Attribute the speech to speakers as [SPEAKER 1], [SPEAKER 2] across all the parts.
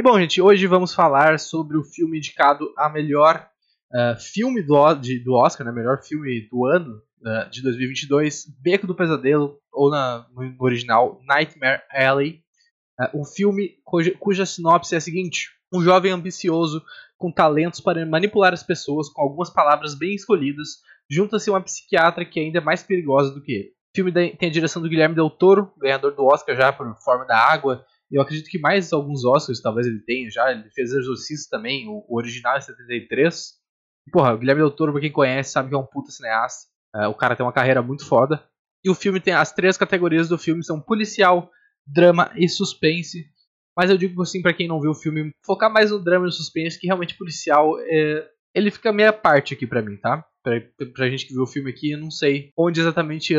[SPEAKER 1] E bom, gente, hoje vamos falar sobre o filme indicado a melhor uh, filme do, de, do Oscar, né, melhor filme do ano uh, de 2022, Beco do Pesadelo, ou na, no original Nightmare Alley. Uh, um filme cuja, cuja sinopse é a seguinte: um jovem ambicioso com talentos para manipular as pessoas com algumas palavras bem escolhidas, junta-se a uma psiquiatra que é ainda mais perigosa do que ele. O filme tem a direção do Guilherme Del Toro, ganhador do Oscar já por Forma da Água. Eu acredito que mais alguns Oscars talvez ele tenha já. Ele fez Exorcista também, o, original é 73. E, porra, o Guilherme Del Toro, pra quem conhece, sabe que é um puta cineasta. É, o cara tem uma carreira muito foda. E o filme tem as três categorias do filme são policial, drama e suspense. Mas eu digo assim para quem não viu o filme, focar mais no drama e no suspense, que realmente policial é, ele fica meia parte aqui para mim, tá? Pra, pra gente que viu o filme aqui, eu não sei onde exatamente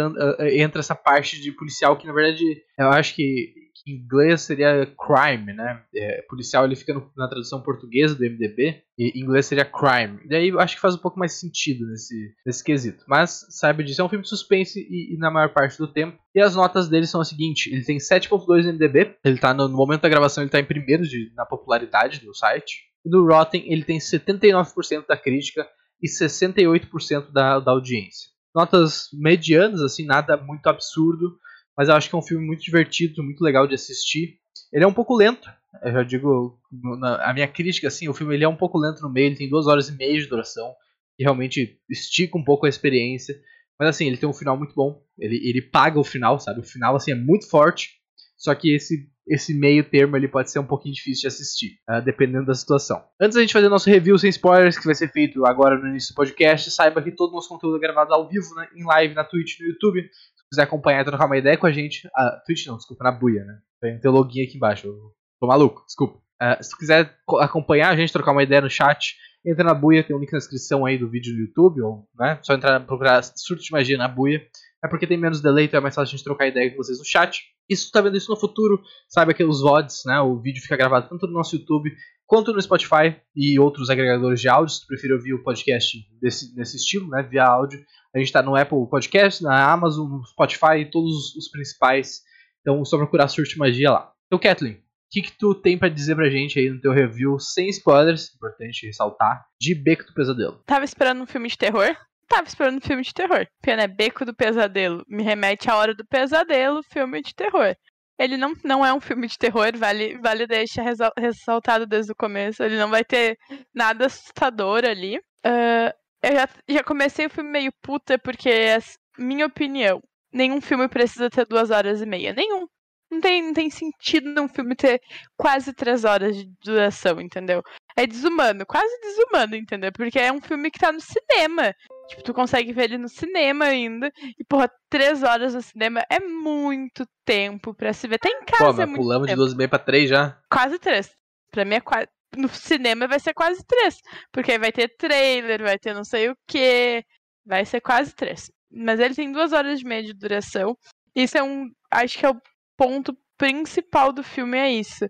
[SPEAKER 1] entra essa parte de policial, que na verdade eu acho que em inglês seria crime, né? É, policial ele fica no, na tradução portuguesa do MDB, e em inglês seria crime. E aí eu acho que faz um pouco mais sentido nesse, nesse quesito. Mas saiba disso, é um filme de suspense e, e na maior parte do tempo. E as notas dele são as seguintes: ele tem 7.2 no MDB, ele tá no, no, momento da gravação, ele tá em primeiro de, na popularidade do site. E no Rotten ele tem 79% da crítica e 68% da, da audiência. Notas medianas, assim, nada muito absurdo, mas eu acho que é um filme muito divertido, muito legal de assistir. Ele é um pouco lento, eu já digo, na, a minha crítica, assim, o filme ele é um pouco lento no meio, ele tem duas horas e meia de duração, e realmente estica um pouco a experiência. Mas assim, ele tem um final muito bom, ele, ele paga o final, sabe? O final, assim, é muito forte, só que esse esse meio termo ele pode ser um pouquinho difícil de assistir, uh, dependendo da situação. Antes da gente fazer nosso review sem spoilers, que vai ser feito agora no início do podcast, saiba que todo o nosso conteúdo é gravado ao vivo, né, em live na Twitch no YouTube. Quiser acompanhar e trocar uma ideia com a gente, a Twitch não, desculpa, na buia, né? Tem o login aqui embaixo, eu tô maluco, desculpa. Uh, se quiser acompanhar a gente, trocar uma ideia no chat, entra na buia, tem um link na descrição aí do vídeo no YouTube, ou né, só entrar procurar Surto de Magia na buia. É porque tem menos delay, então é mais fácil a gente trocar ideia com vocês no chat. E se tu tá vendo isso no futuro, saiba que os VODs, né, o vídeo fica gravado tanto no nosso YouTube quanto no Spotify e outros agregadores de áudio. Se tu preferir ouvir o podcast desse, nesse estilo, né, via áudio, a gente está no Apple Podcast, na Amazon, no Spotify, todos os principais. Então, só procurar Surte Magia lá. Então, Kathleen, o que, que tu tem para dizer pra gente aí no teu review, sem spoilers, importante ressaltar, de Beco do Pesadelo?
[SPEAKER 2] Tava esperando um filme de terror, tava esperando um filme de terror. Pena é Beco do Pesadelo. Me remete à Hora do Pesadelo, filme de terror. Ele não, não é um filme de terror, vale, vale deixar ressaltado desde o começo. Ele não vai ter nada assustador ali. Uh, eu já, já comecei o filme meio puta, porque, é minha opinião, nenhum filme precisa ter duas horas e meia. Nenhum. Não tem, não tem sentido um filme ter quase três horas de duração, entendeu? É desumano, quase desumano, entendeu? Porque é um filme que tá no cinema. Tipo, tu consegue ver ele no cinema ainda. E, porra, três horas no cinema é muito tempo pra se ver. Tá em casa. Pô, mas é muito
[SPEAKER 1] pulamos
[SPEAKER 2] tempo.
[SPEAKER 1] de duas e meia pra três já.
[SPEAKER 2] Quase três. Pra mim é quase. No cinema vai ser quase três. Porque aí vai ter trailer, vai ter não sei o que. Vai ser quase três. Mas ele tem duas horas e meia de duração. Isso é um. Acho que é o ponto principal do filme é isso.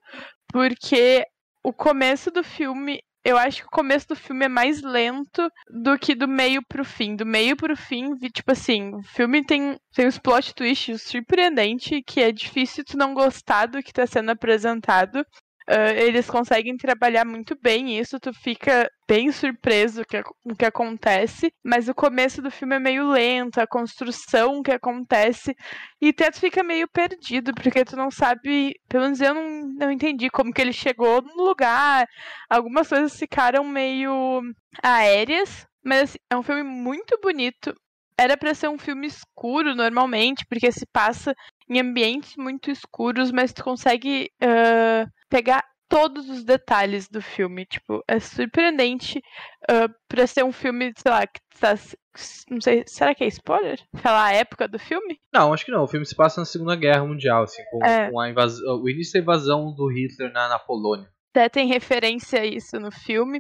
[SPEAKER 2] Porque o começo do filme. Eu acho que o começo do filme é mais lento do que do meio pro fim. Do meio pro fim, tipo assim, o filme tem, tem uns plot twists surpreendente que é difícil tu não gostar do que tá sendo apresentado. Uh, eles conseguem trabalhar muito bem isso, tu fica bem surpreso com o que acontece, mas o começo do filme é meio lento, a construção que acontece, e até tu fica meio perdido, porque tu não sabe, pelo menos eu não, não entendi como que ele chegou no lugar, algumas coisas ficaram meio aéreas, mas assim, é um filme muito bonito, era para ser um filme escuro normalmente, porque se passa em ambientes muito escuros, mas tu consegue uh, pegar todos os detalhes do filme. Tipo, é surpreendente uh, pra ser um filme, sei lá, que tá. Não sei, será que é spoiler? Falar a época do filme?
[SPEAKER 1] Não, acho que não. O filme se passa na Segunda Guerra Mundial, assim, com, é. com a invasão, o início da invasão do Hitler na, na Polônia.
[SPEAKER 2] Até tem referência a isso no filme.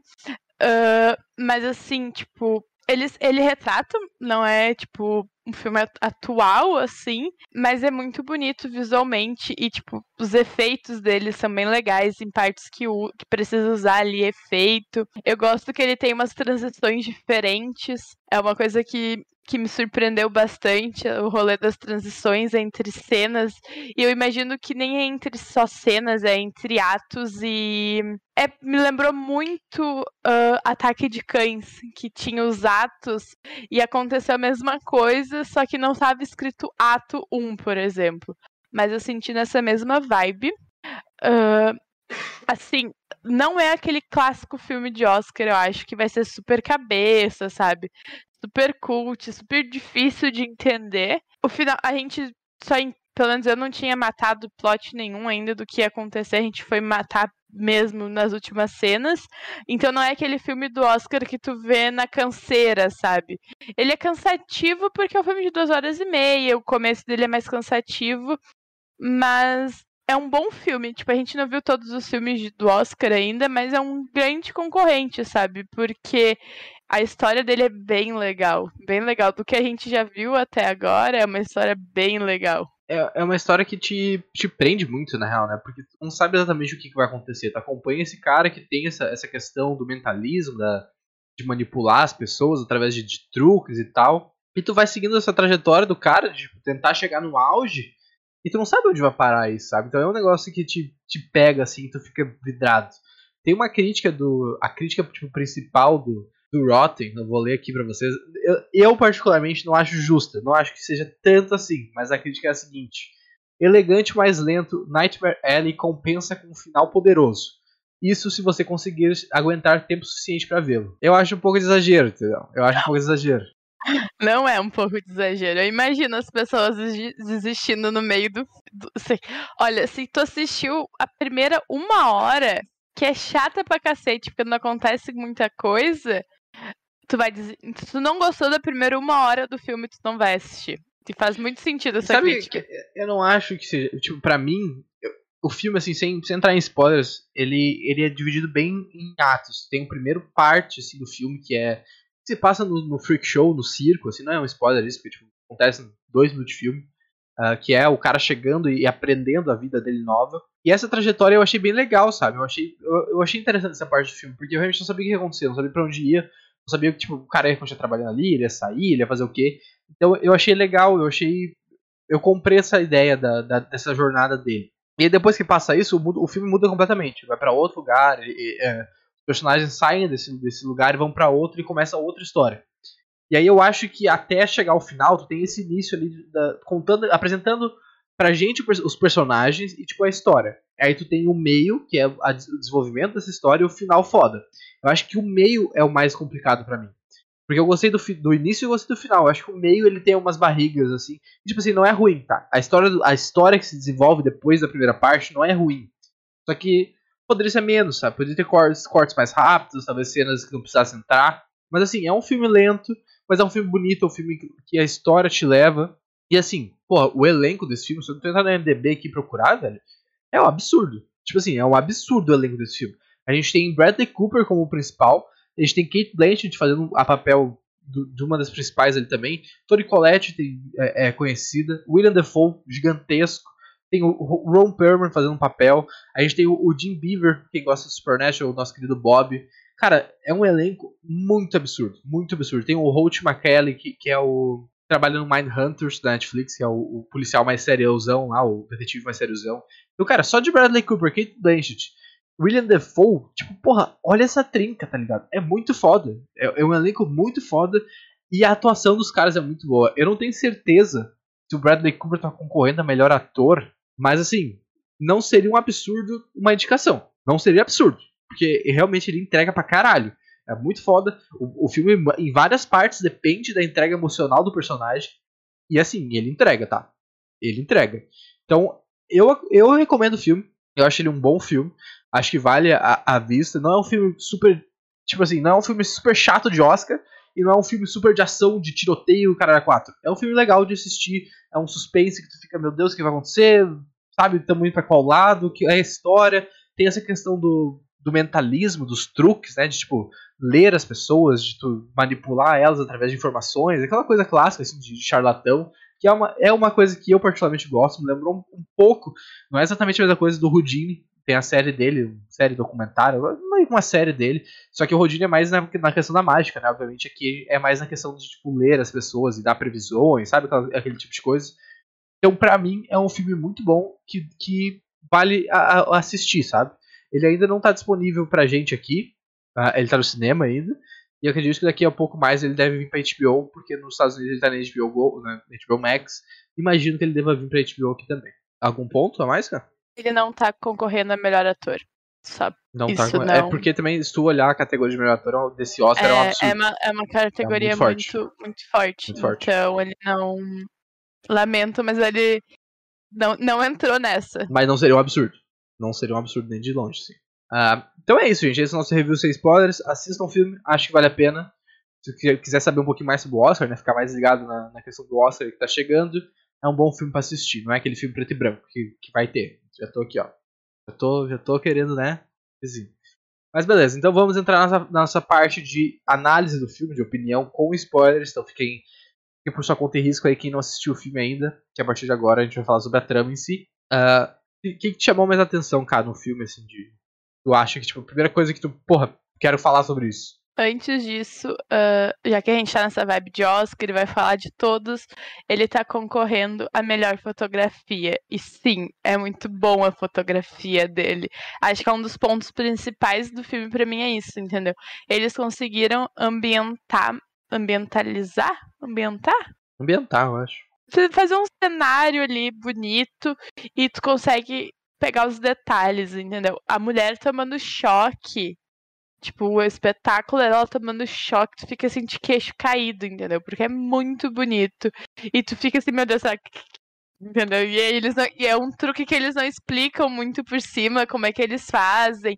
[SPEAKER 2] Uh, mas assim, tipo, eles, ele retrata, não é tipo um filme atual, assim, mas é muito bonito visualmente e, tipo, os efeitos dele são bem legais em partes que, o, que precisa usar ali efeito. Eu gosto que ele tem umas transições diferentes. É uma coisa que, que me surpreendeu bastante, o rolê das transições entre cenas. E eu imagino que nem é entre só cenas, é entre atos e. É, me lembrou muito uh, Ataque de Cães, que tinha os atos e aconteceu a mesma coisa, só que não estava escrito ato 1, por exemplo. Mas eu senti nessa mesma vibe. Uh, assim, não é aquele clássico filme de Oscar, eu acho que vai ser super cabeça, sabe? Super cult, super difícil de entender. O final, a gente só, pelo menos eu não tinha matado plot nenhum ainda do que ia acontecer, a gente foi matar mesmo nas últimas cenas. Então não é aquele filme do Oscar que tu vê na canseira, sabe? Ele é cansativo porque é um filme de duas horas e meia, o começo dele é mais cansativo, mas é um bom filme. Tipo, a gente não viu todos os filmes do Oscar ainda, mas é um grande concorrente, sabe? Porque a história dele é bem legal. Bem legal. Do que a gente já viu até agora, é uma história bem legal.
[SPEAKER 1] É, é uma história que te, te prende muito, na real, né? Porque tu não sabe exatamente o que, que vai acontecer. Tu acompanha esse cara que tem essa, essa questão do mentalismo, da, de manipular as pessoas através de, de truques e tal. E tu vai seguindo essa trajetória do cara de tipo, tentar chegar no auge e tu não sabe onde vai parar isso, sabe? Então é um negócio que te, te pega assim, tu fica vidrado. Tem uma crítica do. A crítica tipo, principal do, do Rotten, eu vou ler aqui pra vocês. Eu, eu, particularmente, não acho justa. Não acho que seja tanto assim. Mas a crítica é a seguinte: Elegante, mais lento, Nightmare Alley compensa com um final poderoso. Isso se você conseguir aguentar tempo suficiente para vê-lo. Eu acho um pouco de exagero, entendeu? Eu acho um pouco de exagero.
[SPEAKER 2] Não é um pouco de exagero. Eu imagino as pessoas desistindo no meio do. do olha, se tu assistiu a primeira uma hora, que é chata pra cacete, porque não acontece muita coisa, tu vai dizer. Se tu não gostou da primeira uma hora do filme, tu não vai assistir. E faz muito sentido essa
[SPEAKER 1] Sabe,
[SPEAKER 2] crítica.
[SPEAKER 1] Eu não acho que seja. Tipo, pra mim, eu, o filme, assim, sem, sem entrar em spoilers, ele, ele é dividido bem em atos. Tem o primeiro parte, assim, do filme, que é se passa no, no, freak show, no circo, assim, não é um spoiler isso, porque tipo, acontece dois minutos de filme, uh, que é o cara chegando e aprendendo a vida dele nova. E essa trajetória eu achei bem legal, sabe? Eu achei, eu, eu achei interessante essa parte do filme, porque eu realmente não sabia o que ia acontecer, não sabia pra onde ia, não sabia que tipo, o cara ia continuar trabalhando ali, ele ia sair, ele ia fazer o quê. Então eu achei legal, eu achei. Eu comprei essa ideia da, da dessa jornada dele. E depois que passa isso, o, o filme muda completamente. Vai para outro lugar, e, é, personagens saem desse, desse lugar e vão para outro e começa outra história. E aí eu acho que até chegar ao final, tu tem esse início ali da, contando, apresentando pra gente os personagens e tipo a história. Aí tu tem o meio, que é o desenvolvimento dessa história, e o final foda. Eu acho que o meio é o mais complicado para mim. Porque eu gostei do, do início e gostei do final. Eu acho que o meio ele tem umas barrigas assim. E, tipo assim, não é ruim, tá? A história, a história que se desenvolve depois da primeira parte não é ruim. Só que poderia ser menos, sabe? Poderia ter cortes, cortes mais rápidos, talvez cenas que não precisasse entrar. Mas assim, é um filme lento, mas é um filme bonito, é um filme que a história te leva. E assim, pô, o elenco desse filme, se eu tentar na MDB aqui procurar, velho, é um absurdo. Tipo assim, é um absurdo o elenco desse filme. A gente tem Bradley Cooper como principal, a gente tem Kate Blanchett fazendo a papel do, de uma das principais ali também. Toni Collette tem, é, é, conhecida. William Defoe, gigantesco. Tem o Ron Perlman fazendo um papel. A gente tem o Jim Beaver, quem gosta de Supernatural, o nosso querido Bob. Cara, é um elenco muito absurdo. Muito absurdo. Tem o Holt McKelly, que, que é o. Trabalha no Mindhunters da Netflix, que é o, o, policial mais seriosão lá, o detetive mais seriosão. Então, cara, só de Bradley Cooper, Kate Blanchett, William Defoe, tipo, porra, olha essa trinca, tá ligado? É muito foda. É, é um elenco muito foda. E a atuação dos caras é muito boa. Eu não tenho certeza se o Bradley Cooper tá concorrendo a melhor ator mas assim, não seria um absurdo uma indicação. Não seria absurdo. Porque realmente ele entrega pra caralho. É muito foda. O, o filme, em várias partes, depende da entrega emocional do personagem. E assim, ele entrega, tá? Ele entrega. Então, eu, eu recomendo o filme. Eu acho ele um bom filme. Acho que vale a, a vista. Não é um filme super. Tipo assim, não é um filme super chato de Oscar. E não é um filme super de ação, de tiroteio, cara 4. É um filme legal de assistir. É um suspense que tu fica, meu Deus, o que vai acontecer? Sabe, estamos indo para qual lado, que é a história. Tem essa questão do, do mentalismo, dos truques, né? De tipo, ler as pessoas, de tu manipular elas através de informações, aquela coisa clássica assim, de, charlatão, que é uma, é uma coisa que eu particularmente gosto, me lembrou um, um, pouco, não é exatamente a mesma coisa do Houdini, tem a série dele, série é uma série dele, só que o Rodine é mais na, na, questão da mágica, né? Obviamente aqui é mais na questão de tipo, ler as pessoas e dar previsões, sabe? Aquele tipo de coisa. Então, para mim, é um filme muito bom que, que vale a, a assistir, sabe? Ele ainda não tá disponível pra gente aqui, tá? ele tá no cinema ainda, e eu acredito que daqui a pouco mais ele deve vir pra HBO, porque nos Estados Unidos ele tá na HBO, Go, na HBO Max. Imagino que ele deva vir pra HBO aqui também. Algum ponto a mais, cara?
[SPEAKER 2] Ele não tá concorrendo a melhor ator. Só
[SPEAKER 1] não tá
[SPEAKER 2] isso
[SPEAKER 1] tá,
[SPEAKER 2] não...
[SPEAKER 1] É porque também, se tu olhar a categoria de melhor ator desse Oscar, é, é um absurdo.
[SPEAKER 2] É uma, é uma categoria é muito, muito, forte. muito, forte. muito forte. Então ele não. Lamento, mas ele não, não entrou nessa.
[SPEAKER 1] Mas não seria um absurdo. Não seria um absurdo nem de longe, sim. Uh, então é isso, gente. Esse é o nosso review sem spoilers. Assistam o filme, acho que vale a pena. Se quiser saber um pouquinho mais sobre o Oscar, né, ficar mais ligado na, na questão do Oscar que tá chegando, é um bom filme para assistir. Não é aquele filme preto e branco que, que vai ter. Já tô aqui, ó. Já tô, já tô querendo, né? Mas beleza, então vamos entrar na nossa, na nossa parte de análise do filme, de opinião com spoilers. Então fiquem, fiquem por sua conta e risco aí quem não assistiu o filme ainda, que a partir de agora a gente vai falar sobre a trama em si. Uh, o que, que te chamou mais atenção, cara, no filme, assim, de. Tu acha que, tipo, a primeira coisa que tu, porra, quero falar sobre isso?
[SPEAKER 2] Antes disso, uh, já que a gente tá nessa vibe de Oscar, ele vai falar de todos, ele tá concorrendo a melhor fotografia. E sim, é muito bom a fotografia dele. Acho que é um dos pontos principais do filme para mim é isso, entendeu? Eles conseguiram ambientar, ambientalizar, ambientar?
[SPEAKER 1] Ambientar, eu acho.
[SPEAKER 2] Fazer um cenário ali bonito e tu consegue pegar os detalhes, entendeu? A mulher tomando choque Tipo, o espetáculo ela tomando choque, tu fica assim de queixo caído, entendeu? Porque é muito bonito. E tu fica assim, meu Deus, sabe? entendeu? E, eles não, e é um truque que eles não explicam muito por cima como é que eles fazem.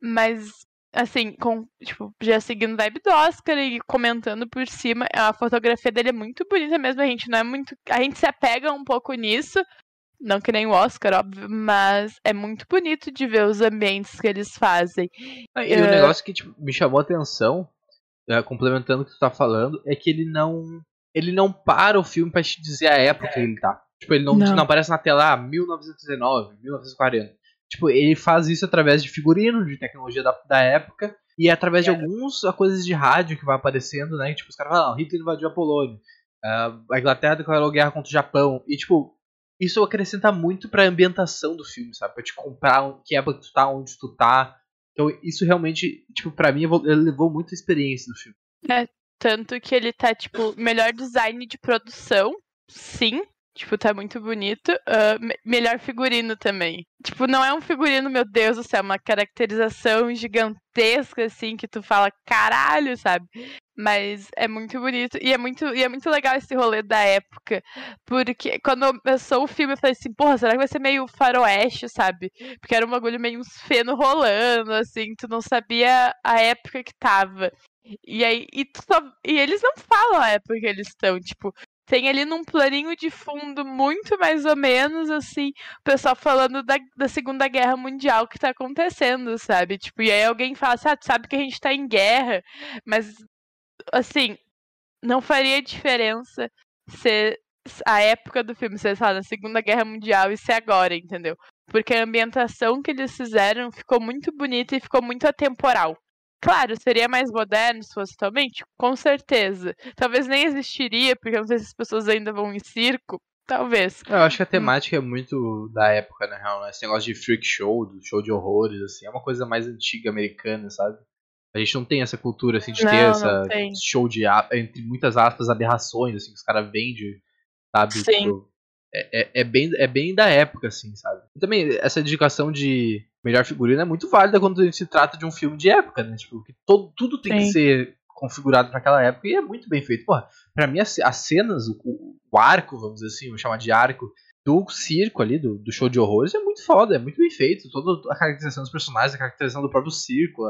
[SPEAKER 2] Mas, assim, com, tipo, já seguindo vibe do Oscar e comentando por cima, a fotografia dele é muito bonita mesmo. A gente não é muito. A gente se apega um pouco nisso, não que nem o Oscar, óbvio, mas é muito bonito de ver os ambientes que eles fazem.
[SPEAKER 1] Ah, e uh... o negócio que tipo, me chamou a atenção, uh, complementando o que tu tá falando, é que ele não. Ele não para o filme pra te dizer a época que ele tá. Tipo, ele não, não. não aparece na tela ah, 1919, 1940. Tipo, ele faz isso através de figurino, de tecnologia da, da época, e é através de algumas coisas de rádio que vai aparecendo, né? Tipo, os caras falam, ah, Hitler invadiu a Polônia. Uh, a Inglaterra declarou guerra contra o Japão. E, tipo, isso acrescenta muito pra ambientação do filme, sabe? Pra te comprar que época tu tá, onde tu tá. Então isso realmente, tipo, pra mim, ele levou muita experiência do filme.
[SPEAKER 2] É, tanto que ele tá, tipo, melhor design de produção, sim. Tipo, tá muito bonito. Uh, melhor figurino também. Tipo, não é um figurino, meu Deus do céu, uma caracterização gigantesca, assim, que tu fala, caralho, sabe? Mas é muito bonito. E é muito, e é muito legal esse rolê da época. Porque quando começou o filme, eu falei assim, porra, será que vai ser meio faroeste, sabe? Porque era um bagulho meio uns feno rolando, assim, tu não sabia a época que tava. E aí, e, só, e eles não falam a época que eles estão, tipo, tem ali num planinho de fundo muito mais ou menos assim, o pessoal falando da, da Segunda Guerra Mundial que tá acontecendo, sabe? Tipo, e aí alguém fala assim, ah, tu sabe que a gente tá em guerra, mas assim, não faria diferença ser a época do filme ser, lá, na Segunda Guerra Mundial e ser agora, entendeu? Porque a ambientação que eles fizeram ficou muito bonita e ficou muito atemporal. Claro, seria mais moderno se fosse atualmente? Com certeza. Talvez nem existiria, porque não sei se as pessoas ainda vão em circo. Talvez.
[SPEAKER 1] Eu acho que a temática é muito da época, na real, né? Esse negócio de freak show, do show de horrores, assim, é uma coisa mais antiga americana, sabe? A gente não tem essa cultura, assim, de não, ter essa show de, entre muitas aspas, aberrações, assim, que os caras vendem, sabe?
[SPEAKER 2] Sim. Tipo,
[SPEAKER 1] é, é, é, bem, é bem da época, assim, sabe? E também, essa dedicação de melhor figurino é muito válida quando se trata de um filme de época, né? Tipo, que todo, tudo tem Sim. que ser configurado para aquela época e é muito bem feito. Porra, pra mim as, as cenas, o, o, arco, vamos dizer assim, vamos chamar de arco, do circo ali, do, do show de horrores, é muito foda, é muito bem feito. Toda a caracterização dos personagens, a caracterização do próprio circo,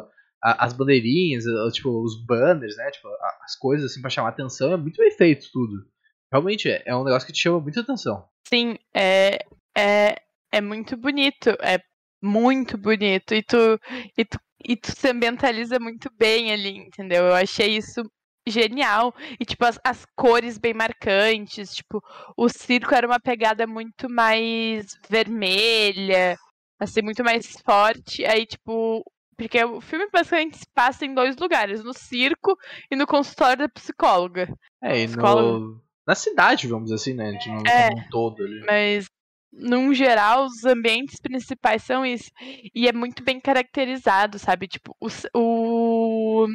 [SPEAKER 1] a, as bandeirinhas, a, tipo, os banners, né? Tipo, a, as coisas assim para chamar atenção, é muito bem feito tudo. Realmente é, é um negócio que te chama muita atenção.
[SPEAKER 2] Sim, é, é, é muito bonito. É muito bonito. E tu, e tu, e tu se ambientaliza muito bem ali, entendeu? Eu achei isso genial. E, tipo, as, as cores bem marcantes. Tipo, o circo era uma pegada muito mais vermelha. assim, muito mais forte. Aí, tipo, porque o filme basicamente se passa em dois lugares, no circo e no consultório da psicóloga.
[SPEAKER 1] É, e no... na cidade, vamos dizer assim, né? De um,
[SPEAKER 2] É,
[SPEAKER 1] um todo ali.
[SPEAKER 2] Mas, num geral, os ambientes principais são isso. E é muito bem caracterizado, sabe? Tipo, o, o,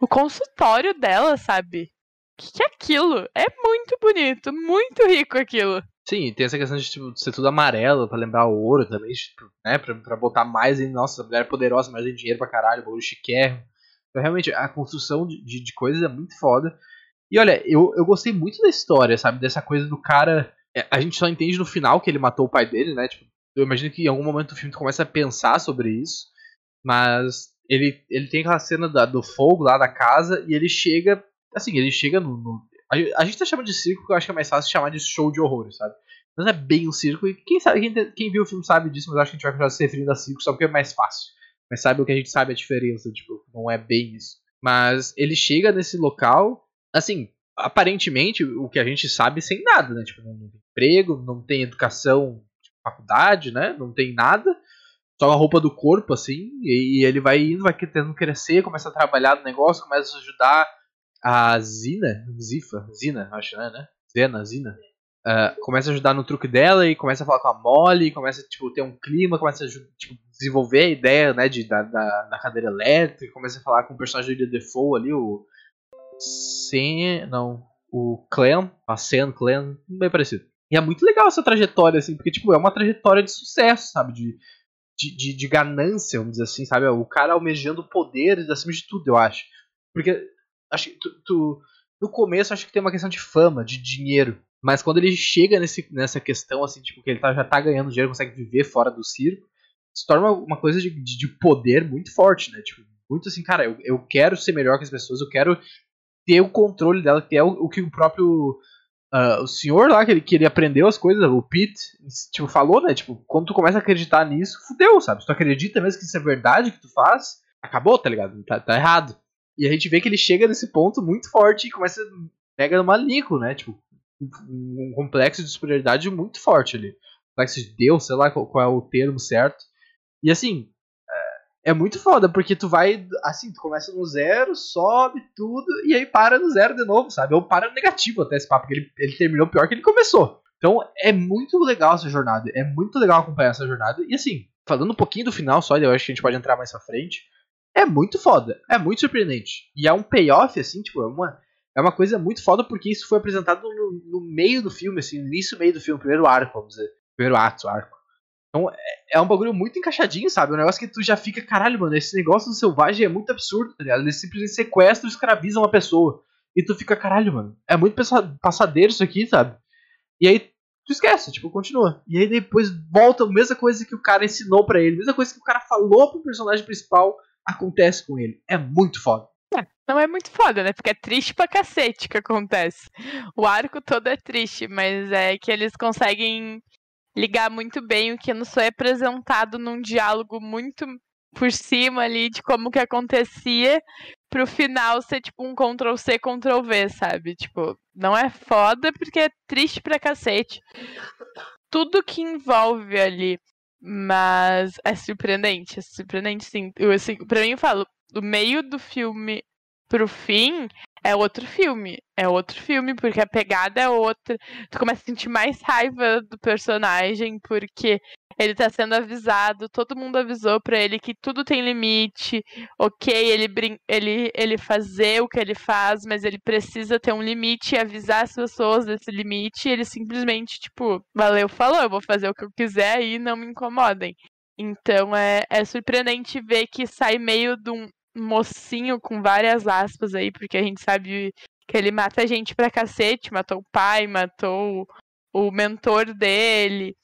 [SPEAKER 2] o consultório dela, sabe? O que, que é aquilo? É muito bonito, muito rico aquilo.
[SPEAKER 1] Sim, tem essa questão de tipo, ser tudo amarelo pra lembrar o ouro também, tipo, né? Pra, pra botar mais em. Nossa, a mulher é poderosa, mas tem dinheiro pra caralho, bagulho chiquérrimo. Então, realmente, a construção de, de, de coisas é muito foda. E olha, eu, eu gostei muito da história, sabe? Dessa coisa do cara. É, A gente só entende no final que ele matou o pai dele, né? Tipo, eu imagino que em algum momento do filme tu começa a pensar sobre isso. Mas ele, ele tem aquela cena da- do fogo lá da casa e ele chega. Assim, ele chega no. no- a, a gente tá chamando de circo porque eu acho que é mais fácil chamar de show de horrores, sabe? Mas é bem um circo, e quem sabe, quem, quem viu o filme sabe disso, mas acho que a gente vai continuar se referindo a circo só porque é mais fácil. Mas sabe o que a gente sabe a diferença, tipo, não é bem isso. Mas ele chega nesse local, assim, aparentemente, o que a gente sabe sem nada, né? Tipo, não tem emprego, não tem educação, tipo, faculdade, né? Não tem nada. Só a roupa do corpo, assim, e, ele vai indo, vai tentando crescer, começa a trabalhar no negócio, começa a ajudar a Zina, Zifa, Zina, acho, né? né? Zena, Zina. Ah, começa a ajudar no truque dela e começa a falar com a Molly, começa tipo, ter um clima, começa a tipo, desenvolver a ideia né, de, da, da, da cadeira elétrica, começa a falar com o personagem do Defoe ali, o. Sen. Não. O Clem, a Sen Clem, bem parecido. E é muito legal essa trajetória, assim, porque tipo, é uma trajetória de sucesso, sabe? De, de, de, de ganância, vamos dizer assim, sabe? O cara almejando poderes acima de tudo, eu acho. Porque acho que tu, tu- no começo acho que tem uma questão de fama, de dinheiro. Mas quando ele chega nesse, nessa questão, assim, tipo, que ele tá- já tá ganhando dinheiro, consegue viver fora do circo, se torna uma coisa de, de, de poder muito forte, né? Tipo, muito assim, cara, eu, eu quero ser melhor que as pessoas, eu quero ter o controle dela, que é o, o que o próprio. ah, o senhor lá, que ele, que ele aprendeu as coisas, o Pete, tipo, falou, né? Tipo, quando tu começa a acreditar nisso, fudeu, sabe? Se tu acredita mesmo que isso é verdade que tu faz, acabou, tá ligado? Tá, tá errado. E a gente vê que ele chega nesse ponto muito forte e começa. pega numa lico, né? Tipo, um complexo de superioridade muito forte ali. Complexo de Deus, sei lá qual, qual é o termo certo. E assim, é, muito foda, porque tu vai, assim, tu começa no zero, sobe tudo, e aí para no zero de novo, sabe? Ou para no negativo até esse papo, porque ele, ele terminou pior que ele começou. Então é muito legal essa jornada, é muito legal acompanhar essa jornada. E assim, falando um pouquinho do final só, eu acho que a gente pode entrar mais pra frente. É muito foda, é muito surpreendente. E é um payoff, assim, tipo, é uma, é uma coisa muito foda porque isso foi apresentado no, no meio do filme, assim, no início meio do filme, primeiro arco, vamos dizer. Primeiro ato, arco. Então é, é um bagulho muito encaixadinho, sabe? Um negócio que tu já fica, caralho, mano, esse negócio do selvagem é muito absurdo, tá ligado? Eles simplesmente sequestram e escravizam uma pessoa. E tu fica, caralho, mano, é muito passa- passadeiro isso aqui, sabe? E aí tu esquece, tipo, continua. E aí depois volta a mesma coisa que o cara ensinou pra ele, a mesma coisa que o cara falou pro personagem principal, acontece com ele. É muito foda.
[SPEAKER 2] Não é muito foda, né? Porque é triste pra cacete que acontece. O arco todo é triste, mas é que eles conseguem ligar muito bem o que não só é apresentado num diálogo muito por cima ali de como que acontecia pro final ser tipo um Ctrl C, Ctrl V, sabe? Tipo, não é foda porque é triste pra cacete. Tudo que envolve ali, mas é surpreendente, é surpreendente sim. Eu, assim, pra mim eu falo, do meio do filme pro fim é outro filme. É outro filme, porque a pegada é outra. Tu começa a sentir mais raiva do personagem, porque ele tá sendo avisado, todo mundo avisou pra ele que tudo tem limite. Ok, ele, brin ele, ele fazer o que ele faz, mas ele precisa ter um limite e avisar as pessoas desse limite. E ele simplesmente, tipo, valeu, falou, eu vou fazer o que eu quiser e não me incomodem. Então é, é surpreendente ver que sai meio de um mocinho com várias aspas aí, porque a gente sabe que ele mata gente pra cacete, matou o pai, matou o, mentor dele,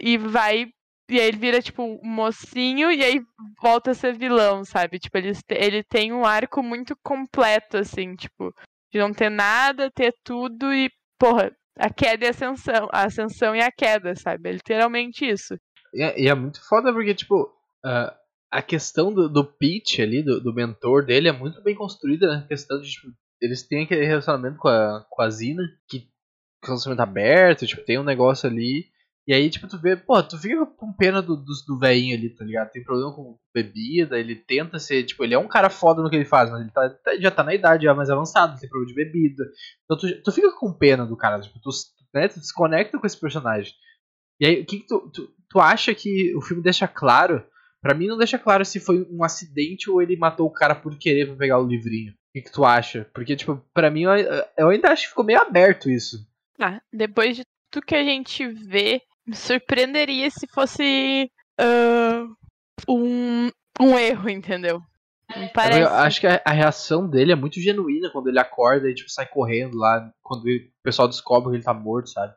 [SPEAKER 2] e vai. E aí ele vira, tipo, mocinho e aí volta a ser vilão, sabe? Tipo, ele, ele tem um arco muito completo, assim, tipo, de não ter nada, ter tudo e, porra, a queda e a ascensão. A ascensão e a queda, sabe? É literalmente isso.
[SPEAKER 1] E é, e é muito foda porque, tipo, ah, a questão do, do Pete ali, do, do mentor dele, é muito bem construída na questão de, tipo, eles têm aquele relacionamento com a, com a Zina, que relacionamento aberto, tipo, tem um negócio ali. E aí, tipo, tu vê, pô, tu fica com pena do, do, do velhinho ali, tá ligado? Tem problema com bebida, ele tenta ser, tipo, ele é um cara foda no que ele faz, mas ele tá, tá já tá na idade já mais avançada, tem problema de bebida. Então tu, tu fica com pena do cara, tipo, tu, né, tu desconecta com esse personagem. E aí, o que, que tu, tu, tu acha que o filme deixa claro? Pra mim não deixa claro se foi um acidente ou ele matou o cara por querer pra pegar o livrinho. O que, que tu acha? Porque, tipo, pra mim eu, ainda acho que ficou meio aberto isso.
[SPEAKER 2] Ah, depois de tudo que a gente vê, me surpreenderia se fosse uh, um, um erro, entendeu? Me parece.
[SPEAKER 1] Eu acho que a, a, reação dele é muito genuína quando ele acorda e tipo, sai correndo lá, quando ele, o pessoal descobre que ele tá morto, sabe?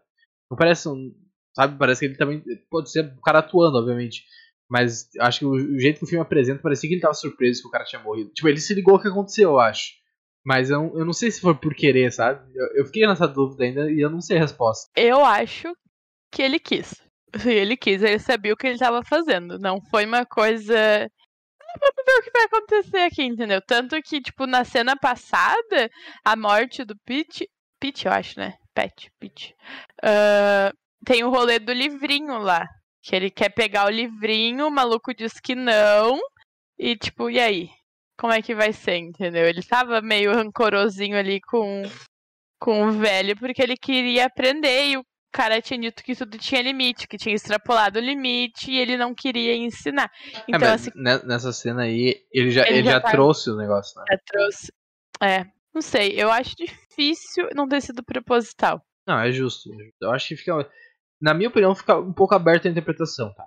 [SPEAKER 1] Não parece um. Sabe? Parece que ele também. Pode ser o cara atuando, obviamente. Mas acho que o, jeito que o filme apresenta parecia que ele tava surpreso que o cara tinha morrido. Tipo, ele se ligou o que aconteceu, eu acho. Mas eu, eu não sei se foi por querer, sabe? Eu, eu fiquei nessa dúvida ainda e eu não sei a resposta.
[SPEAKER 2] Eu acho que ele quis. Ele quis, ele sabia o que ele estava fazendo. Não foi uma coisa. Ah, vamos ver o que vai acontecer aqui, entendeu? Tanto que, tipo, na cena passada, a morte do Pete. Pete, eu acho, né? Pet, Pete. Uh, tem o rolê do livrinho lá. Que ele quer pegar o livrinho, o maluco diz que não. E, tipo, e aí? Como é que vai ser, entendeu? Ele tava meio rancorosinho ali com, com o velho, porque ele queria aprender. E o cara tinha dito que tudo tinha limite, que tinha extrapolado o limite e ele não queria ensinar.
[SPEAKER 1] É, então, é, assim, nessa cena aí, ele já, ele, ele já, já tá... trouxe o negócio, né?
[SPEAKER 2] Já trouxe. É, não sei, eu acho difícil não ter sido proposital.
[SPEAKER 1] Não, é justo. Eu acho que fica. Na minha opinião, fica um pouco aberto a interpretação, tá?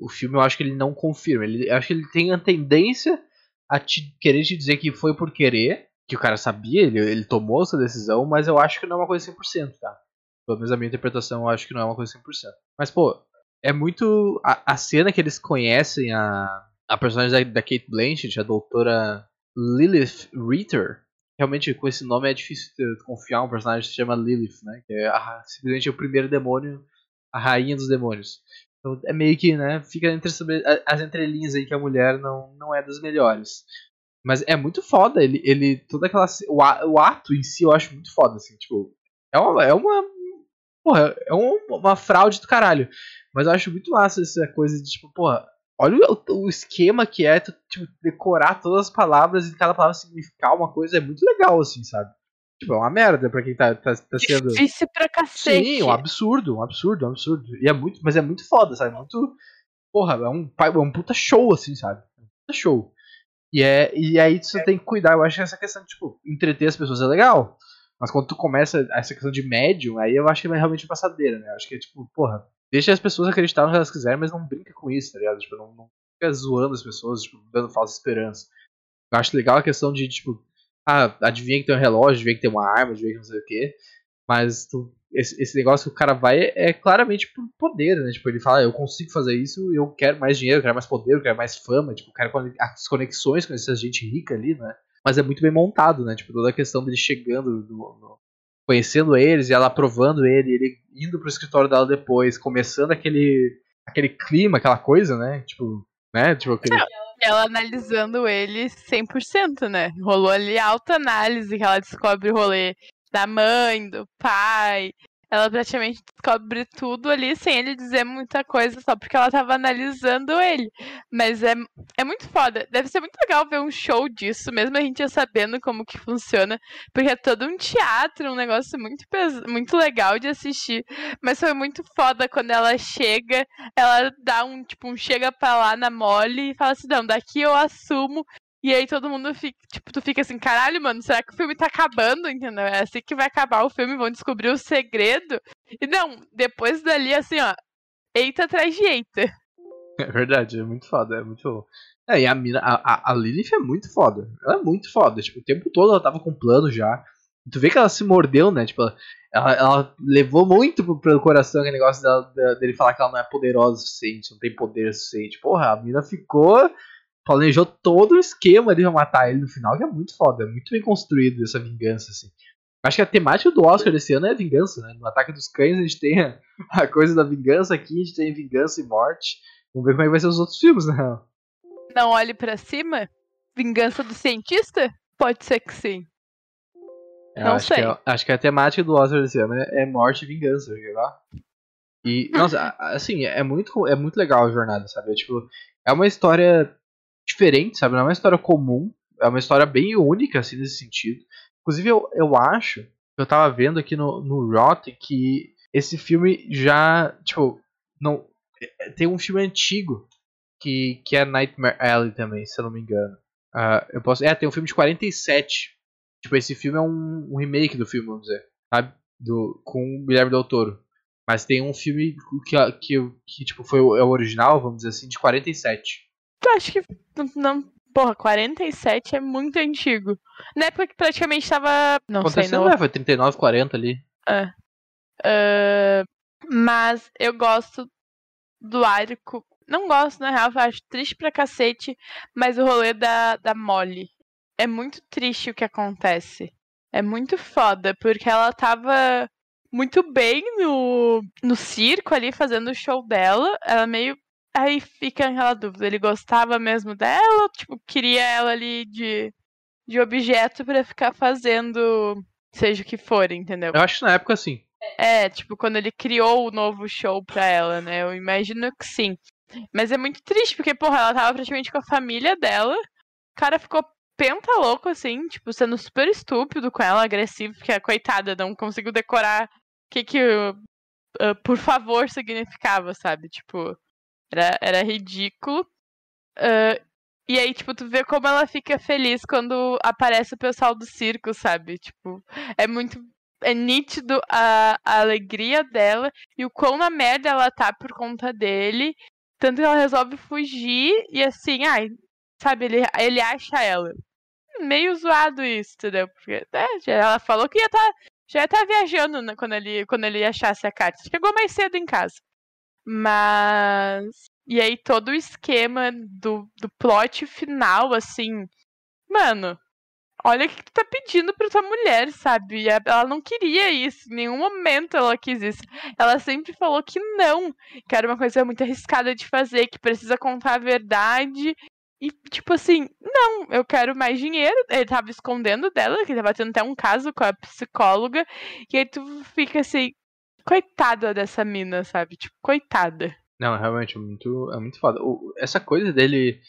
[SPEAKER 1] O filme eu acho que ele não confirma. Ele, eu acho que ele tem a tendência a te, querer te dizer que foi por querer, que o cara sabia, ele, ele tomou essa decisão, mas eu acho que não é uma coisa 100%, tá? Pelo menos a minha interpretação eu acho que não é uma coisa 100%. Mas, pô, é muito. A, a cena que eles conhecem a, a personagem da, da Kate Blanchett, a doutora Lilith Ritter. Realmente, com esse nome é difícil confiar um personagem que se chama Lilith, né? Que é a, simplesmente o primeiro demônio, a rainha dos demônios. Então é meio que, né? Fica entre as entrelinhas aí que a mulher não, não é das melhores. Mas é muito foda, ele, ele toda aquela o, o ato em si eu acho muito foda assim, tipo, é uma, é uma Porra, é um, uma fraude do caralho. Mas eu acho muito massa essa coisa de, tipo, porra, olha o, o esquema que é tu, tipo, decorar todas as palavras e cada palavra significar uma coisa. É muito legal, assim, sabe? Tipo, é uma merda pra quem tá, tá, tá sendo.
[SPEAKER 2] Difícil pra cacete.
[SPEAKER 1] Sim, um absurdo, um absurdo, um absurdo. E é muito, mas é muito foda, sabe? Muito. Porra, é um, é um puta show, assim, sabe? É um puta show. E, é, e aí você é. tem que cuidar. Eu acho que essa questão de, tipo, entreter as pessoas é legal. Mas quando tu começa essa questão de médium, aí eu acho que é realmente passadeira, né? Eu acho que é tipo, porra, deixa as pessoas acreditar no que elas quiserem, mas não brinca com isso, tá ligado? Tipo, não, não fica zoando as pessoas, tipo, dando falsa esperança. Eu acho legal a questão de, tipo, ah, adivinha que tem um relógio, adivinha que tem uma arma, adivinha que não sei o quê. Mas tu, esse, esse, negócio que o cara vai é, é, claramente por poder, né? Tipo, ele fala, eu consigo fazer isso, eu quero mais dinheiro, eu quero mais poder, eu quero mais fama, tipo, eu quero as conexões com essa gente rica ali, né? mas é muito bem montado, né? Tipo, toda a questão dele chegando, do, do, conhecendo eles e ela aprovando ele, ele indo pro escritório dela depois, começando aquele aquele clima, aquela coisa, né? Tipo, né? Tipo, aquele...
[SPEAKER 2] Ela analisando ele 100%, né? Rolou ali alta análise que ela descobre o rolê da mãe, do pai, ela praticamente descobre tudo ali sem ele dizer muita coisa, só porque ela tava analisando ele. Mas é, é muito foda. Deve ser muito legal ver um show disso, mesmo a gente já sabendo como que funciona. Porque é todo um teatro, um negócio muito, muito legal de assistir. Mas foi muito foda quando ela chega, ela dá um, tipo, um chega pra lá na mole e fala assim, não, daqui eu assumo e aí todo mundo fica, tipo, tu fica assim, caralho, mano, será que o filme tá acabando, entendeu? É assim que vai acabar o filme, vão descobrir o segredo. E não, depois dali, assim, ó, eita atrás de eita.
[SPEAKER 1] É verdade, é muito foda, é muito. É, e a mina, a, a Lilith é muito foda. Ela é muito foda. Tipo, o tempo todo ela tava com plano já. Tu vê que ela se mordeu, né? Tipo, ela, ela levou muito pro, pro coração aquele negócio dela, dele falar que ela não é poderosa o suficiente, não tem poder o suficiente. Porra, a mina ficou planejou todo o esquema de matar ele no final, que é muito foda, é muito bem construído essa vingança, assim. Acho que a temática do Oscar desse ano é a vingança, né? No Ataque dos Cães a gente tem a, a coisa da vingança, aqui a gente tem vingança e morte. Vamos ver como é que vai ser os outros filmes, né?
[SPEAKER 2] Não olhe para cima? Vingança do cientista? Pode ser que sim.
[SPEAKER 1] Eu Não acho sei. Que é, acho que a temática do Oscar desse ano é, é morte e vingança, lá. E, nossa, assim, é muito, é muito legal a jornada, sabe? É, tipo, é uma história diferente, sabe? Não é uma história comum. É uma história bem única, assim, nesse sentido. Inclusive, eu, eu acho, eu tava vendo aqui no, no Rotten que esse filme já, tipo, não. É, tem um filme antigo que, que é Nightmare Alley também, se eu não me engano. Uh, eu posso, é, tem um filme de 47. Tipo, esse filme é um, um remake do filme, vamos dizer, sabe? Do, com o Guilherme Del Toro. Mas tem um filme que, que, que tipo, foi o, é o original, vamos dizer assim, de 47.
[SPEAKER 2] Acho que não, Porra, 47 é muito antigo. Na época que praticamente tava. Não Aconteceu, sei, não.
[SPEAKER 1] É, foi 39, 40 ali.
[SPEAKER 2] É. Uh, mas eu gosto do arco. Não gosto, na real, eu acho triste pra cacete. Mas o rolê da, da Molly. É muito triste o que acontece. É muito foda, porque ela tava muito bem no, no circo ali, fazendo o show dela. Ela meio Aí fica aquela dúvida, ele gostava mesmo dela, tipo, queria ela ali de, de objeto para ficar fazendo seja o que for, entendeu?
[SPEAKER 1] Eu acho que na época sim.
[SPEAKER 2] É, tipo, quando ele criou o novo show pra ela, né? Eu imagino que sim. Mas é muito triste, porque, porra, ela tava praticamente com a família dela. O cara ficou penta louco, assim, tipo, sendo super estúpido com ela, agressivo, porque a coitada não conseguiu decorar o que que uh, por favor significava, sabe? Tipo, era, era ridículo. Uh, e aí, tipo, tu vê como ela fica feliz quando aparece o pessoal do circo, sabe? Tipo, é muito. É nítido a, a alegria dela e o quão na merda ela tá por conta dele. Tanto que ela resolve fugir e assim, ai, sabe, ele, ele acha ela. Meio zoado isso, entendeu? Porque é, ela falou que ia tá, já ia estar tá viajando né, quando, ele, quando ele achasse a carta. Chegou mais cedo em casa. Mas. E aí todo o esquema do, do plot final, assim. Mano, olha o que tu tá pedindo pra tua mulher, sabe? Ela não queria isso, em nenhum momento ela quis isso. Ela sempre falou que não, que era uma coisa muito arriscada de fazer, que precisa contar a verdade. E, tipo assim, não, eu quero mais dinheiro. Ele tava escondendo dela, que tava tendo até um caso com a psicóloga. E aí tu fica assim, coitada dessa mina, sabe? Tipo, coitada.
[SPEAKER 1] Não, realmente, é muito, é muito foda. O, essa coisa dele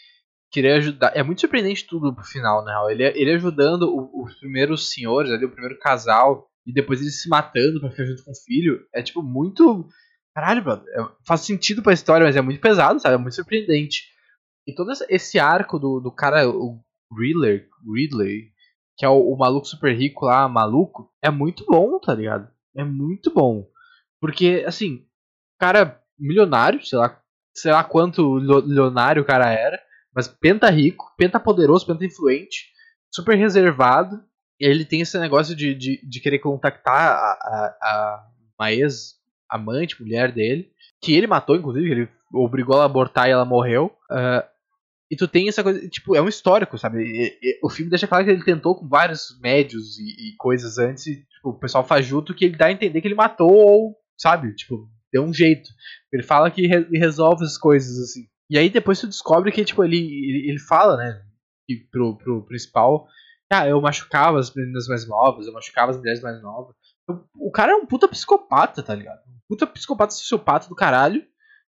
[SPEAKER 1] querer ajudar. É muito surpreendente tudo pro final, né? Ele, ele ajudando o, os primeiros senhores ali, o primeiro casal, e depois ele se matando pra ficar junto com o filho. É tipo muito. Caralho, mano. É, faz sentido pra história, mas é muito pesado, sabe? É muito surpreendente. E todo esse arco do, do cara, o Ridley, Ridley que é o, o maluco super rico lá, maluco, é muito bom, tá ligado? É muito bom. Porque, assim, cara milionário, sei lá, sei lá quanto milionário o cara era, mas penta rico, penta poderoso, penta influente, super reservado. Ele tem esse negócio de, de, de querer contactar a, a, a uma ex-amante, mulher dele, que ele matou, inclusive, ele obrigou ela a abortar e ela morreu. Uh, e tu tem essa coisa, tipo, é um histórico, sabe? E, e, o filme deixa claro que ele tentou com vários médios e, e coisas antes, e, tipo, o pessoal fajuto que ele dá a entender que ele matou ou sabe? Tipo, deu um jeito. Ele fala que re resolve as coisas, assim. E aí depois tu descobre que, tipo, ele, ele, ele fala, né, pro, pro principal, ah, eu machucava as meninas mais novas, eu machucava as mulheres mais novas. O, o cara é um puta psicopata, tá ligado? Um puta psicopata sociopata do caralho.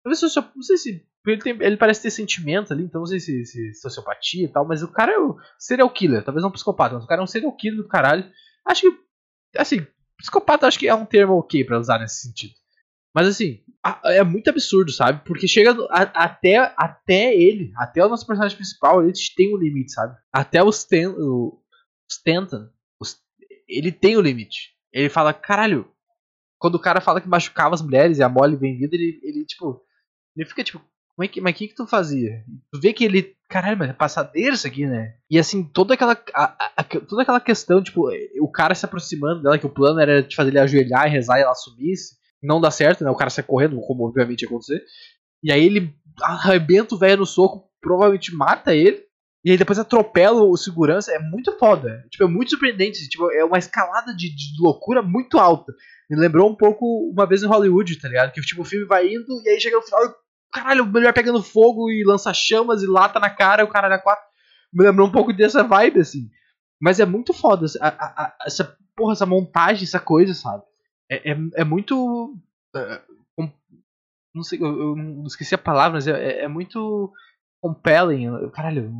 [SPEAKER 1] Talvez não sei se. Ele, tem, ele parece ter sentimento ali, então não sei se, se sociopatia e tal, mas o cara é o serial killer, talvez não um psicopata, mas o cara é um serial killer do caralho. Acho que, assim, Psicopata acho que é um termo ok para usar nesse sentido. Mas assim, é muito absurdo, sabe? Porque chega a, até, até ele, até o nosso personagem principal, ele tem um limite, sabe? Até o, Stan, o Stanton, ele tem o um limite. Ele fala, caralho, quando o cara fala que machucava as mulheres e a Molly vem vindo, ele, ele tipo, ele fica tipo, como é que, mas o que, que tu fazia? Tu vê que ele. Caralho, mas é passadeiro isso aqui, né? E assim, toda aquela. A, a, toda aquela questão, tipo, o cara se aproximando dela, que o plano era de fazer ele ajoelhar e rezar e ela sumisse. Não dá certo, né? O cara sai correndo, como obviamente ia acontecer. E aí ele arrebenta o velho no soco, provavelmente mata ele. E aí depois atropela o segurança. É muito foda. Tipo, é muito surpreendente. Tipo, é uma escalada de, de loucura muito alta. Me lembrou um pouco uma vez em Hollywood, tá ligado? Que tipo, o filme vai indo e aí chega no final caralho, melhor pegando fogo e lança chamas e lata na cara, o cara da quatro. Me lembrou um pouco dessa vibe, assim. Mas é muito foda a, a, a, essa, porra, essa montagem, essa coisa, sabe? É, é, é muito. É, Não sei, eu, eu esqueci a palavra, mas é, é muito compelling. Caralho,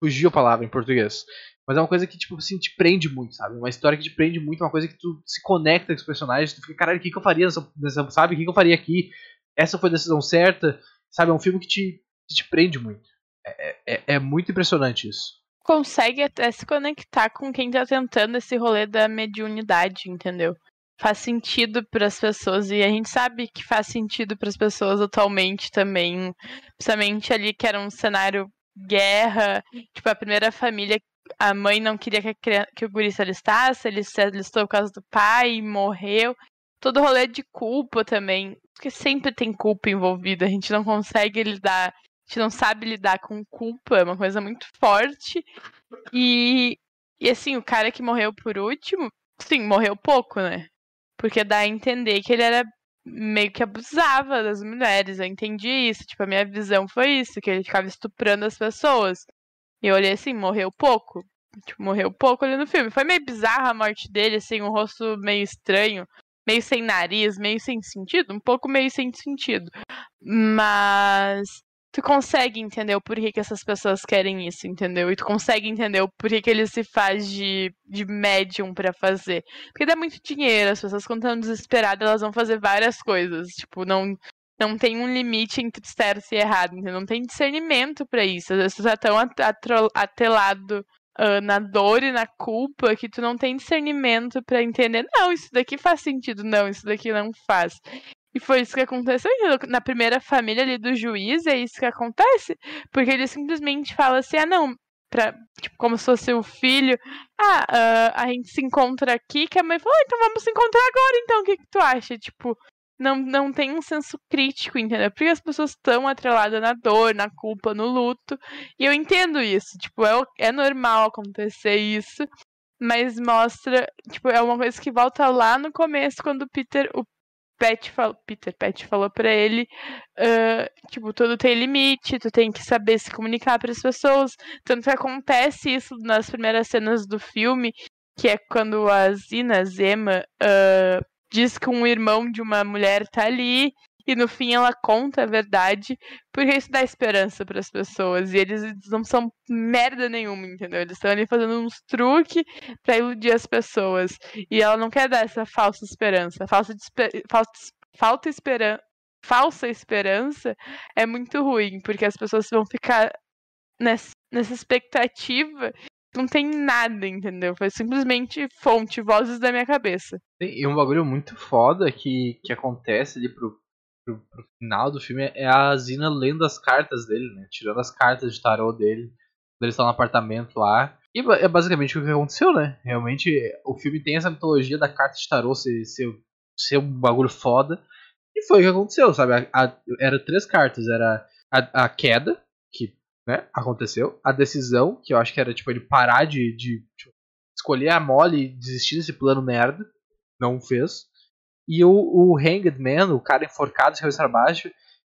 [SPEAKER 1] fugiu a palavra em português. Mas é uma coisa que, tipo assim, te prende muito, sabe? Uma história que te prende muito, uma coisa que tu se conecta com os personagens, tu fica, caralho, o que, que eu faria nessa, nessa sabe? O que, que eu faria aqui? Essa foi a decisão certa, sabe? É um filme que te, que te prende muito. É, é, é muito impressionante isso.
[SPEAKER 2] Consegue até se conectar com quem tá tentando esse rolê da mediunidade, entendeu? Faz sentido para as pessoas e a gente sabe que faz sentido para as pessoas atualmente também, principalmente ali que era um cenário guerra, tipo a primeira família a mãe não queria que, criança, que o guri se alistasse, ele se alistou por causa do pai, morreu. Todo rolê de culpa também, porque sempre tem culpa envolvida, a gente não consegue lidar, a gente não sabe lidar com culpa, é uma coisa muito forte. E, e assim, o cara que morreu por último, sim, morreu pouco, né? Porque dá a entender que ele era meio que abusava das mulheres. Eu entendi isso. Tipo, a minha visão foi isso, que ele ficava estuprando as pessoas. E eu olhei assim, morreu pouco. Tipo, morreu pouco ali no filme. Foi meio bizarra a morte dele, assim, um rosto meio estranho, meio sem nariz, meio sem sentido, um pouco meio sem sentido. Mas tu consegue entender o porquê que essas pessoas querem isso, entendeu? E tu consegue entender o porquê que ele se faz de, de médium para fazer. Porque dá muito dinheiro, as pessoas quando estão desesperadas, elas vão fazer várias coisas. Tipo, não, não tem um limite entre certo e errado, entendeu? Não tem discernimento para isso. Às vezes tu tá tão atelado uh, na dor e na culpa que tu não tem discernimento para entender, não, isso daqui faz sentido, não, isso daqui não faz. E foi isso que aconteceu na primeira família ali do juiz, é isso que acontece, porque ele simplesmente fala assim, ah, não, pra, tipo, como se fosse o filho, ah, uh, a gente se encontra aqui, que a mãe falou, ah, então vamos se encontrar agora, então, o que que tu acha? Tipo, não, não tem um senso crítico, entendeu? Porque as pessoas estão atreladas na dor, na culpa, no luto. E eu entendo isso. Tipo, é, é normal acontecer isso. Mas mostra, tipo, é uma coisa que volta lá no começo, quando o Peter, o Pet falou, Peter Pet falou para ele, uh, tipo, tudo tem limite, tu tem que saber se comunicar para as pessoas. Tanto que acontece isso nas primeiras cenas do filme, que é quando a Zina Zema uh, diz que um irmão de uma mulher tá ali e no fim ela conta a verdade, porque isso dá esperança para as pessoas. E eles não são merda nenhuma, entendeu? Eles estão ali fazendo uns truques para iludir as pessoas. E ela não quer dar essa falsa esperança. Falsa, falsa, falta esperança. Falsa esperança é muito ruim, porque as pessoas vão ficar nessa, nessa expectativa não tem nada, entendeu? Foi simplesmente fonte, vozes da minha cabeça.
[SPEAKER 1] E um bagulho muito foda que, que acontece ali pro, pro, pro final do filme é a Zina lendo as cartas dele, né? Tirando as cartas de tarô dele. Quando eles estão no apartamento lá. E é basicamente o que aconteceu, né? Realmente o filme tem essa mitologia da carta de tarô ser, ser, ser um bagulho foda. E foi o que aconteceu, sabe? A, a, era três cartas. Era a, a queda, né? Aconteceu. A decisão, que eu acho que era tipo ele parar de, de tipo, escolher a mole e desistir desse plano merda, não fez. E o, o Hanged Man, o cara enforcado de cabeça baixo,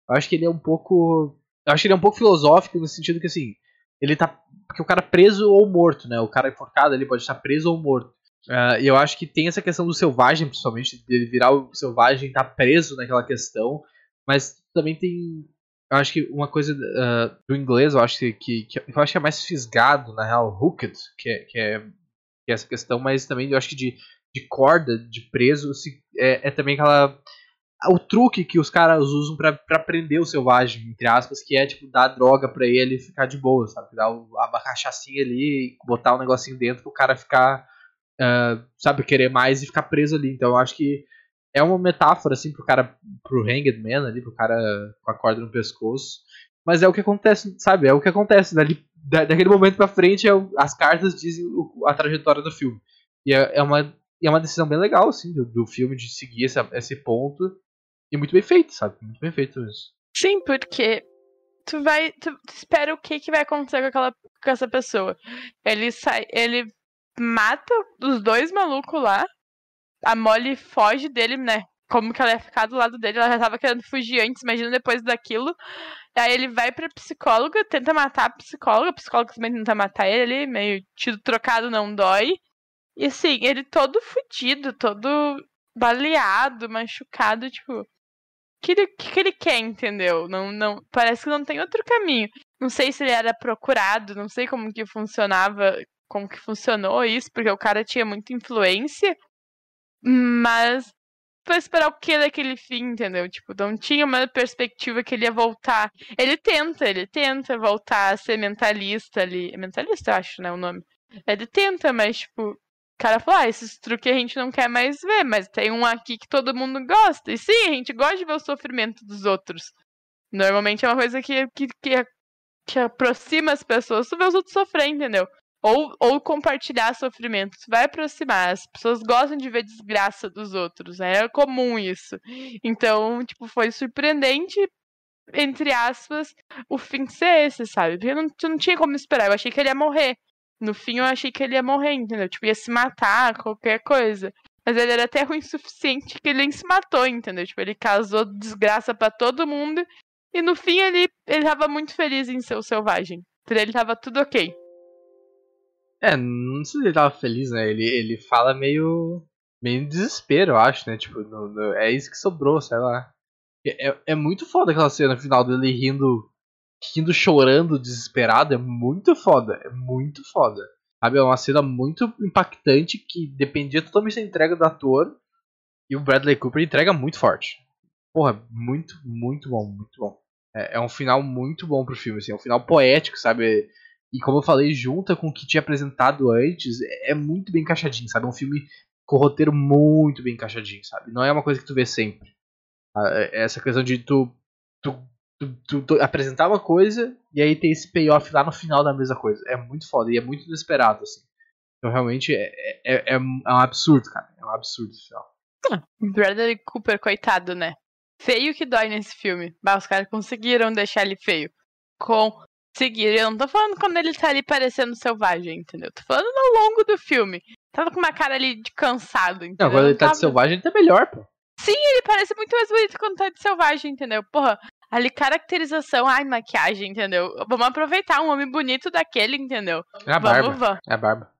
[SPEAKER 1] eu acho que ele é um pouco. Eu acho que ele é um pouco filosófico no sentido que assim. Ele tá. Porque o cara preso ou morto, né? O cara enforcado ele pode estar preso ou morto. Uh, e eu acho que tem essa questão do selvagem, principalmente, dele virar o selvagem e tá preso naquela questão. Mas também tem eu acho que uma coisa uh, do inglês, eu acho que, que, que, eu acho que é mais fisgado, na real, hooked, que é, que é, que é essa questão, mas também eu acho que de, de corda, de preso, se, é, é também aquela o truque que os caras usam para prender o selvagem, entre aspas, que é tipo dar droga para ele ficar de boa, sabe? Dar a cachaçinha ali, botar um negocinho dentro pro cara ficar, uh, sabe, querer mais e ficar preso ali. Então eu acho que é uma metáfora, assim, pro cara, pro Hanged Man ali, pro cara com a corda no pescoço. Mas é o que acontece, sabe? É o que acontece. Dali, da, daquele momento pra frente, é o, as cartas dizem o, a trajetória do filme. E é, é, uma, é uma decisão bem legal, assim, do, do filme de seguir esse, esse ponto. E muito bem feito, sabe? Muito bem feito isso.
[SPEAKER 2] Sim, porque tu vai. Tu, tu espera o que, que vai acontecer com, aquela, com essa pessoa. Ele sai. Ele mata os dois malucos lá a Molly foge dele, né? Como que ela ia ficar do lado dele, ela já tava querendo fugir antes, imagina depois daquilo. Aí ele vai pra psicóloga, tenta matar a psicóloga, a psicóloga também tenta matar ele meio tido trocado não dói. E assim, ele todo fudido, todo baleado, machucado, tipo. que que ele quer, entendeu? Não, não, parece que não tem outro caminho. Não sei se ele era procurado, não sei como que funcionava, como que funcionou isso, porque o cara tinha muita influência, mas foi esperar o que daquele fim, entendeu? Tipo, não tinha uma perspectiva que ele ia voltar. Ele tenta, ele tenta voltar a ser mentalista ali. É mentalista, acho, né, o nome. Ele tenta, mas, tipo, cara falou, ah, esses truques a gente não quer mais ver, mas tem um aqui que todo mundo gosta. E sim, a gente gosta de ver o sofrimento dos outros. Normalmente é uma coisa que, que, que, que aproxima as pessoas, tu vê os outros sofrer, entendeu? Ou, ou compartilhar sofrimento. Isso vai aproximar. As pessoas gostam de ver desgraça dos outros. Né? É comum isso. Então, tipo, foi surpreendente, entre aspas, o fim ser esse, sabe? Porque não, não tinha como esperar. Eu achei que ele ia morrer. No fim, eu achei que ele ia morrer, entendeu? Tipo, ia se matar, qualquer coisa. Mas ele era até ruim o suficiente que ele nem se matou, entendeu? Tipo, ele causou desgraça para todo mundo. E no fim, ele, ele tava muito feliz em ser o selvagem. Pra ele tava tudo ok.
[SPEAKER 1] É, não sei se ele tava feliz, né? Ele, ele fala meio. meio desespero, eu acho, né? Tipo, no, no, é isso que sobrou, sei lá. É, é, é muito foda aquela cena final dele rindo rindo, chorando, desesperado, é muito foda. É muito foda. Sabe, é uma cena muito impactante que dependia totalmente da entrega do ator. E o Bradley Cooper entrega muito forte. Porra, muito, muito bom, muito bom. É, é um final muito bom pro filme, assim, é um final poético, sabe? E como eu falei, junta com o que tinha apresentado antes, é, é muito bem encaixadinho, sabe? É um filme com roteiro muito bem encaixadinho, sabe? Não é uma coisa que tu vê sempre. Ah, é, essa questão de tu, tu tu, tu, apresentar uma coisa e aí ter esse payoff lá no final da mesma coisa. É muito foda e é muito inesperado, assim. Então realmente é, é, é, é um absurdo, cara. É um absurdo esse.
[SPEAKER 2] Ah, Bradley Cooper, coitado, né? Feio que dói nesse filme. Bah, os caras conseguiram deixar ele feio. Conseguiram. Eu não tô falando quando ele tá ali parecendo selvagem, entendeu? Tô falando ao longo do filme. Tava com uma cara ali de cansado, entendeu?
[SPEAKER 1] Não, quando ele tá tava... de selvagem, ele tá melhor, pô.
[SPEAKER 2] Sim, ele parece muito mais bonito quando tá de selvagem, entendeu? Porra, Ali, caracterização, ai, maquiagem, entendeu? Vamos aproveitar um homem bonito daquele, entendeu?
[SPEAKER 1] É a barba. Vamos, É a barba.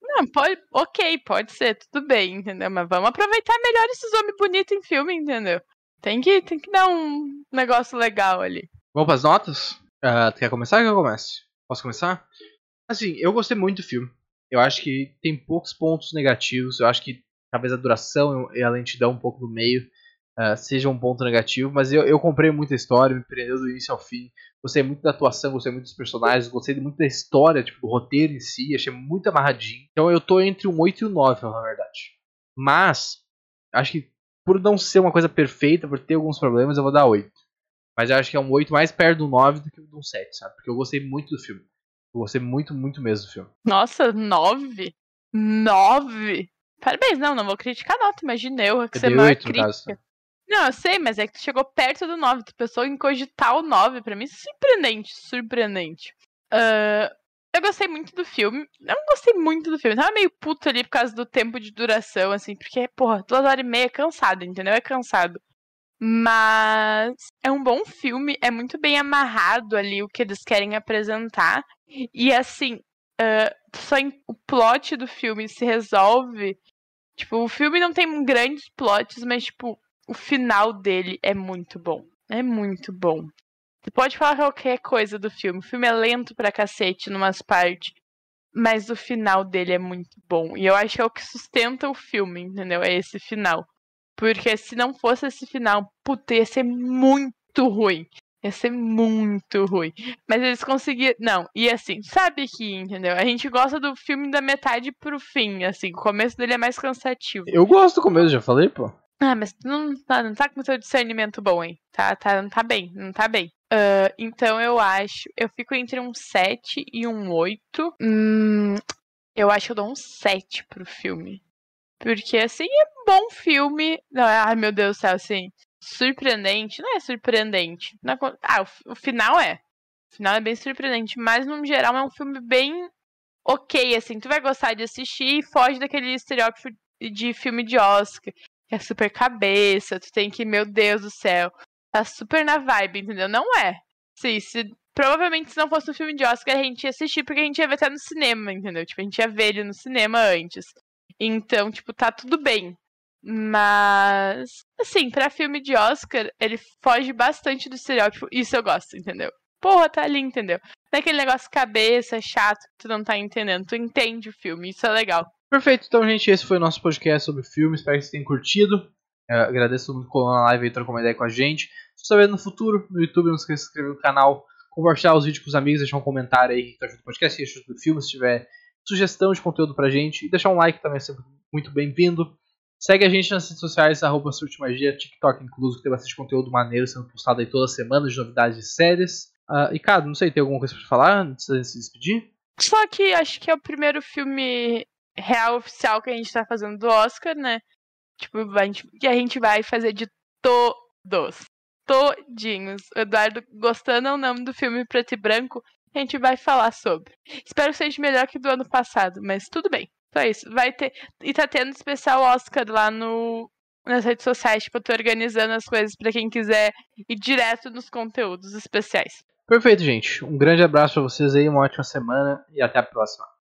[SPEAKER 2] Não, pode. Ok, pode ser, tudo bem, entendeu? Mas vamos aproveitar melhor esses homens bonitos em filme, entendeu? Tem que, tem que dar um negócio legal ali.
[SPEAKER 1] Vamos pras notas? Uh, tu quer começar ou que eu comece? Posso começar? Assim, eu gostei muito do filme. Eu acho que tem poucos pontos negativos. Eu acho que talvez a duração e a lentidão um pouco no meio uh, seja um ponto negativo, mas eu, eu comprei muita história, me prendeu do início ao fim. Gostei muito da atuação, gostei muito dos personagens, gostei muito da história, tipo, do roteiro em si, achei muito amarradinho. Então eu tô entre um 8 e um 9, na verdade. Mas, acho que por não ser uma coisa perfeita, por ter alguns problemas, eu vou dar 8. Mas eu acho que é um 8 mais perto do 9 do que do 7, sabe? Porque eu gostei muito do filme. Eu gostei muito, muito mesmo do filme.
[SPEAKER 2] Nossa, 9? 9? Parabéns, não, não vou criticar a nota, imaginei eu que eu você é maior crítica. Caso. Não, eu sei, mas é que tu chegou perto do 9. Tu pensou em cogitar o 9. Pra mim, surpreendente, surpreendente. Uh, eu gostei muito do filme. Eu não gostei muito do filme. Eu tava meio puto ali por causa do tempo de duração, assim, porque, porra, duas horas e meia é cansado, entendeu? É cansado. Mas é um bom filme, é muito bem amarrado ali o que eles querem apresentar. E assim, uh, só em, o plot do filme se resolve. Tipo, o filme não tem grandes plots, mas, tipo, o final dele é muito bom. É muito bom. Você pode falar qualquer coisa do filme. O filme é lento pra cacete numas partes. Mas o final dele é muito bom. E eu acho que é o que sustenta o filme, entendeu? É esse final. Porque se não fosse esse final, puta, ia ser muito ruim. Ia ser muito ruim. Mas eles conseguiram. Não, e assim, sabe que, entendeu? A gente gosta do filme da metade pro fim, assim. O começo dele é mais cansativo.
[SPEAKER 1] Eu gosto do começo, já falei, pô.
[SPEAKER 2] Ah, mas tu não tá, não tá com seu discernimento bom, hein? Tá, tá, não tá bem, não tá bem. Uh, então eu acho. Eu fico entre um 7 e um 8. Hum, eu acho que eu dou um 7 pro filme. Porque, assim, é bom filme. Não, é, ai, meu Deus do céu, assim. Surpreendente. Não é surpreendente. Não é, ah, o, o final é. O final é bem surpreendente. Mas, no geral, é um filme bem ok, assim. Tu vai gostar de assistir e foge daquele estereótipo de filme de Oscar é super cabeça, tu tem que, meu Deus do céu, tá super na vibe, entendeu? Não é. Sim, se, provavelmente se não fosse um filme de Oscar, a gente ia assistir porque a gente ia ver até no cinema, entendeu? Tipo, a gente ia ver ele no cinema antes. Então, tipo, tá tudo bem. Mas, assim, pra filme de Oscar, ele foge bastante do estereótipo. Isso eu gosto, entendeu? Porra, tá ali, entendeu? Não é aquele negócio cabeça, chato, que tu não tá entendendo. Tu entende o filme, isso é legal.
[SPEAKER 1] Perfeito, então, gente, esse foi o nosso podcast sobre filme. Espero que vocês tenham curtido. Eu agradeço muito por na live e trocou uma ideia com a gente. Se você tá vendo no futuro, no YouTube, não esqueça de se inscrever no canal, compartilhar os vídeos com os amigos, deixar um comentário aí que tá achando do podcast, que achou do filme, se tiver sugestão de conteúdo pra gente. E deixar um like também é sempre muito bem-vindo. Segue a gente nas redes sociais, arroba Surtimagia, TikTok incluso, que tem bastante conteúdo maneiro sendo postado aí toda semana de novidades de séries. Uh, e, cara, não sei, tem alguma coisa pra falar antes de se despedir?
[SPEAKER 2] Só que acho que é o primeiro filme real oficial que a gente tá fazendo do Oscar, né? Tipo, a gente, que a gente vai fazer de todos. Todinhos. Eduardo gostando ou não do filme preto e branco, a gente vai falar sobre. Espero que seja melhor que do ano passado, mas tudo bem. Só isso. Vai ter. E tá tendo especial Oscar lá no, nas redes sociais. Tipo, eu tô organizando as coisas para quem quiser ir direto nos conteúdos especiais.
[SPEAKER 1] Perfeito, gente. Um grande abraço pra vocês aí, uma ótima semana e até a próxima.